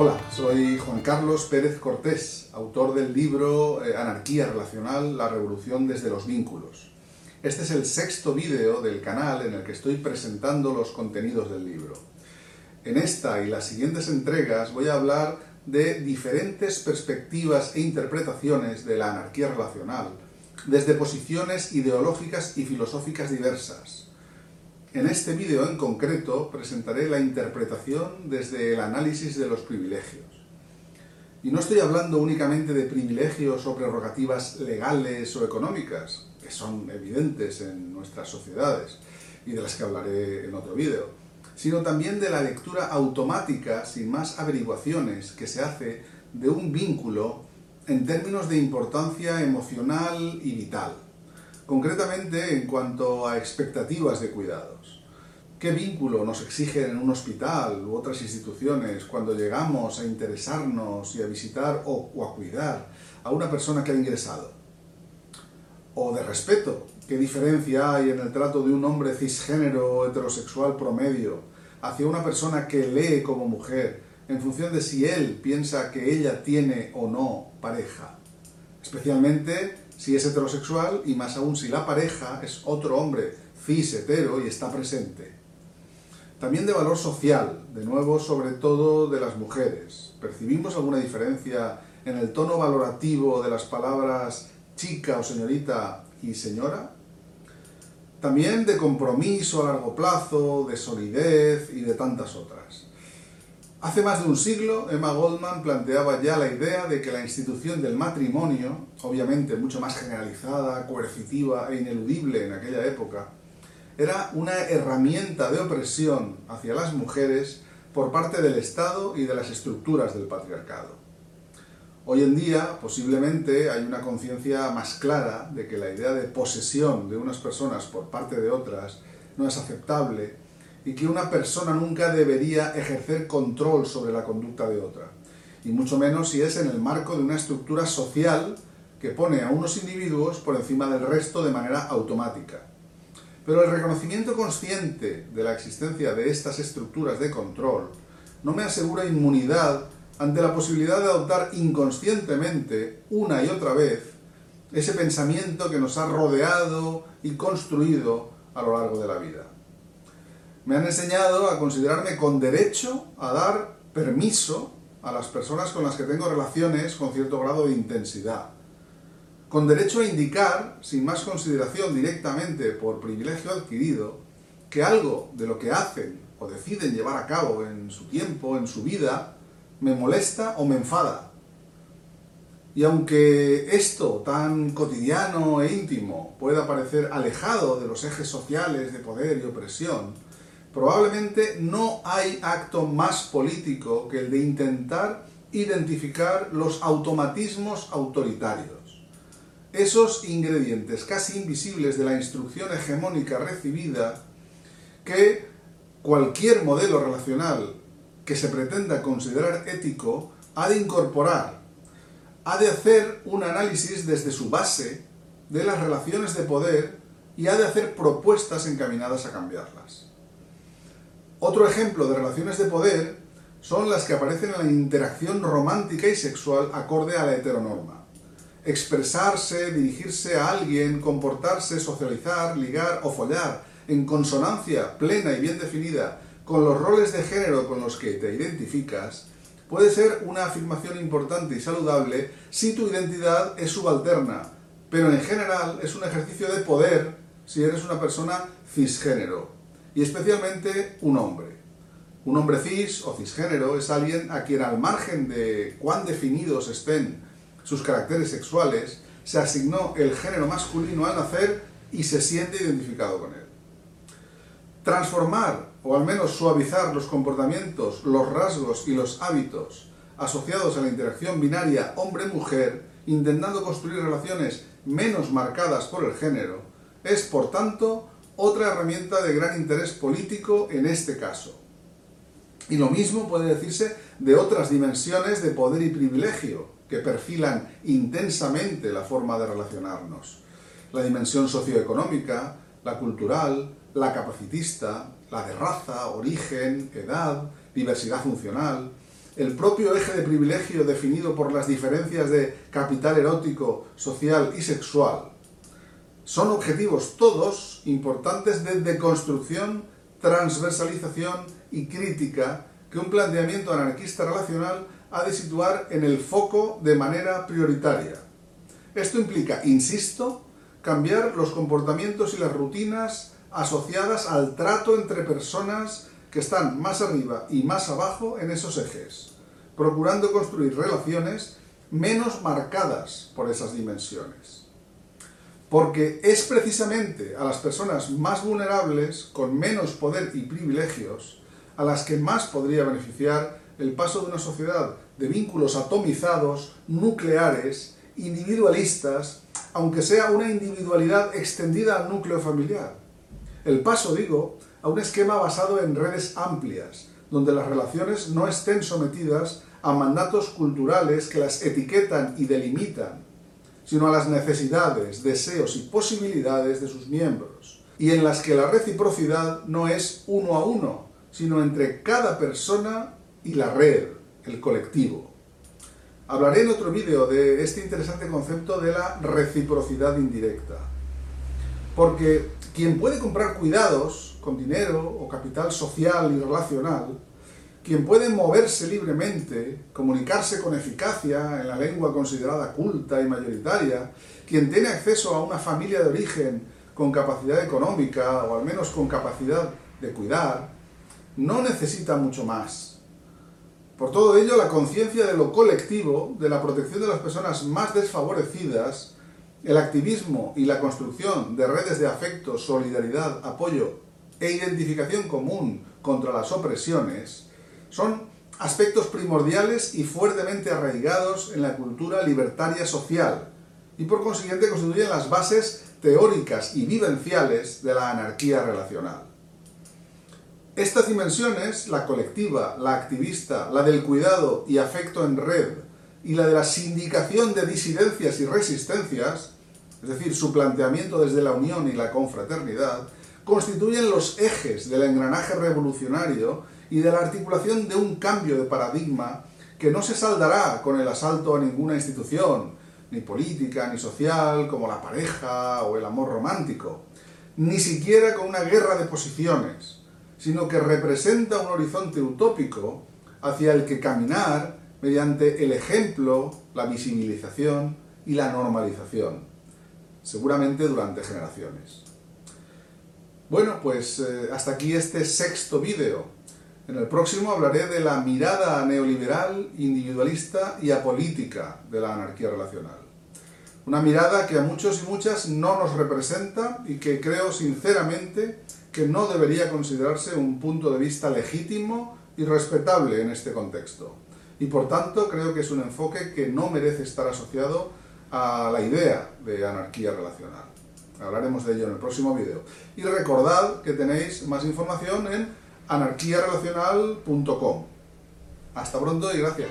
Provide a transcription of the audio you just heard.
Hola, soy Juan Carlos Pérez Cortés, autor del libro eh, Anarquía Relacional, la revolución desde los vínculos. Este es el sexto vídeo del canal en el que estoy presentando los contenidos del libro. En esta y las siguientes entregas voy a hablar de diferentes perspectivas e interpretaciones de la anarquía relacional, desde posiciones ideológicas y filosóficas diversas. En este vídeo en concreto presentaré la interpretación desde el análisis de los privilegios. Y no estoy hablando únicamente de privilegios o prerrogativas legales o económicas, que son evidentes en nuestras sociedades y de las que hablaré en otro vídeo, sino también de la lectura automática, sin más averiguaciones, que se hace de un vínculo en términos de importancia emocional y vital concretamente en cuanto a expectativas de cuidados. ¿Qué vínculo nos exigen en un hospital u otras instituciones cuando llegamos a interesarnos y a visitar o, a cuidar a una persona que ha ingresado? O de respeto, ¿qué diferencia hay en el trato de un hombre cisgénero heterosexual promedio hacia una persona que lee como mujer en función de si él piensa que ella tiene o no pareja? Especialmente si es heterosexual y más aún si la pareja es otro hombre cis hetero y está presente. También de valor social, de nuevo sobre todo de las mujeres. ¿Percibimos alguna diferencia en el tono valorativo de las palabras chica o señorita y señora? También de compromiso a largo plazo, de solidez y de tantas otras. Hace más de un siglo, Emma Goldman planteaba ya la idea de que la institución del matrimonio, obviamente mucho más generalizada, coercitiva e ineludible en aquella época, era una herramienta de opresión hacia las mujeres por parte del Estado y de las estructuras del patriarcado. Hoy en día, posiblemente, hay una conciencia más clara de que la idea de posesión de unas personas por parte de otras no es aceptable y que una persona nunca debería ejercer control sobre la conducta de otra, y mucho menos si es en el marco de una estructura social que pone a unos individuos por encima del resto de manera automática. Pero el reconocimiento consciente de la existencia de estas estructuras de control no me asegura inmunidad ante la posibilidad de adoptar inconscientemente, una y otra vez, ese pensamiento que nos ha rodeado y construido a lo largo de la vida me han enseñado a considerarme con derecho a dar permiso a las personas con las que tengo relaciones con cierto grado de intensidad. Con derecho a indicar, sin más consideración directamente por privilegio adquirido, que algo de lo que hacen o deciden llevar a cabo en su tiempo, en su vida, me molesta o me enfada. Y aunque esto tan cotidiano e íntimo pueda parecer alejado de los ejes sociales de poder y opresión, Probablemente no hay acto más político que el de intentar identificar los automatismos autoritarios. Esos ingredientes casi invisibles de la instrucción hegemónica recibida que cualquier modelo relacional que se pretenda considerar ético ha de incorporar, ha de hacer un análisis desde su base de las relaciones de poder y ha de hacer propuestas encaminadas a cambiarlas. Otro ejemplo de relaciones de poder son las que aparecen en la interacción romántica y sexual acorde a la heteronorma. Expresarse, dirigirse a alguien, comportarse, socializar, ligar o follar en consonancia plena y bien definida con los roles de género con los que te identificas, puede ser una afirmación importante y saludable si tu identidad es subalterna, pero en general es un ejercicio de poder si eres una persona cisgénero y especialmente un hombre. Un hombre cis o cisgénero es alguien a quien al margen de cuán definidos estén sus caracteres sexuales, se asignó el género masculino al nacer y se siente identificado con él. Transformar o al menos suavizar los comportamientos, los rasgos y los hábitos asociados a la interacción binaria hombre-mujer, intentando construir relaciones menos marcadas por el género, es por tanto otra herramienta de gran interés político en este caso. Y lo mismo puede decirse de otras dimensiones de poder y privilegio que perfilan intensamente la forma de relacionarnos. La dimensión socioeconómica, la cultural, la capacitista, la de raza, origen, edad, diversidad funcional, el propio eje de privilegio definido por las diferencias de capital erótico, social y sexual, son objetivos todos importantes de deconstrucción, transversalización y crítica que un planteamiento anarquista relacional ha de situar en el foco de manera prioritaria. Esto implica, insisto, cambiar los comportamientos y las rutinas asociadas al trato entre personas que están más arriba y más abajo en esos ejes, procurando construir relaciones menos marcadas por esas dimensiones. Porque es precisamente a las personas más vulnerables, con menos poder y privilegios, a las que más podría beneficiar el paso de una sociedad de vínculos atomizados, nucleares, individualistas, aunque sea una individualidad extendida al núcleo familiar. El paso, digo, a un esquema basado en redes amplias, donde las relaciones no estén sometidas a mandatos culturales que las etiquetan y delimitan, sino a las necesidades, deseos y posibilidades de sus miembros, y en las que la reciprocidad no es uno a uno, sino entre cada persona y la red, el colectivo. Hablaré en otro vídeo de este interesante concepto de la reciprocidad indirecta. Porque quien puede comprar cuidados con dinero o capital social y relacional, quien puede moverse libremente, comunicarse con eficacia en la lengua considerada culta y mayoritaria, quien tiene acceso a una familia de origen con capacidad económica o al menos con capacidad de cuidar, no necesita mucho más. Por todo ello, la conciencia de lo colectivo, de la protección de las personas más desfavorecidas, el activismo y la construcción de redes de afecto, solidaridad, apoyo e identificación común contra las opresiones, son aspectos primordiales y fuertemente arraigados en la cultura libertaria social, y por consiguiente constituyen las bases teóricas y vivenciales de la anarquía relacional. Estas dimensiones, la colectiva, la activista, la del cuidado y afecto en red, y la de la sindicación de disidencias y resistencias, es decir, su planteamiento desde la unión y la confraternidad, constituyen los ejes del engranaje revolucionario y de la articulación de un cambio de paradigma que no se saldará con el asalto a ninguna institución, ni política ni social, como la pareja o el amor romántico, ni siquiera con una guerra de posiciones, sino que representa un horizonte utópico hacia el que caminar mediante el ejemplo, la visibilización y la normalización, seguramente durante generaciones. Bueno, pues eh, hasta aquí este sexto vídeo. En el próximo hablaré de la mirada neoliberal, individualista y apolítica de la anarquía relacional. Una mirada que a muchos y muchas no nos representa y que creo sinceramente que no debería considerarse un punto de vista legítimo y respetable en este contexto. Y por tanto creo que es un enfoque que no merece estar asociado a la idea de anarquía relacional. Hablaremos de ello en el próximo vídeo. Y recordad que tenéis más información en anarquiarelacional.com. Hasta pronto y gracias.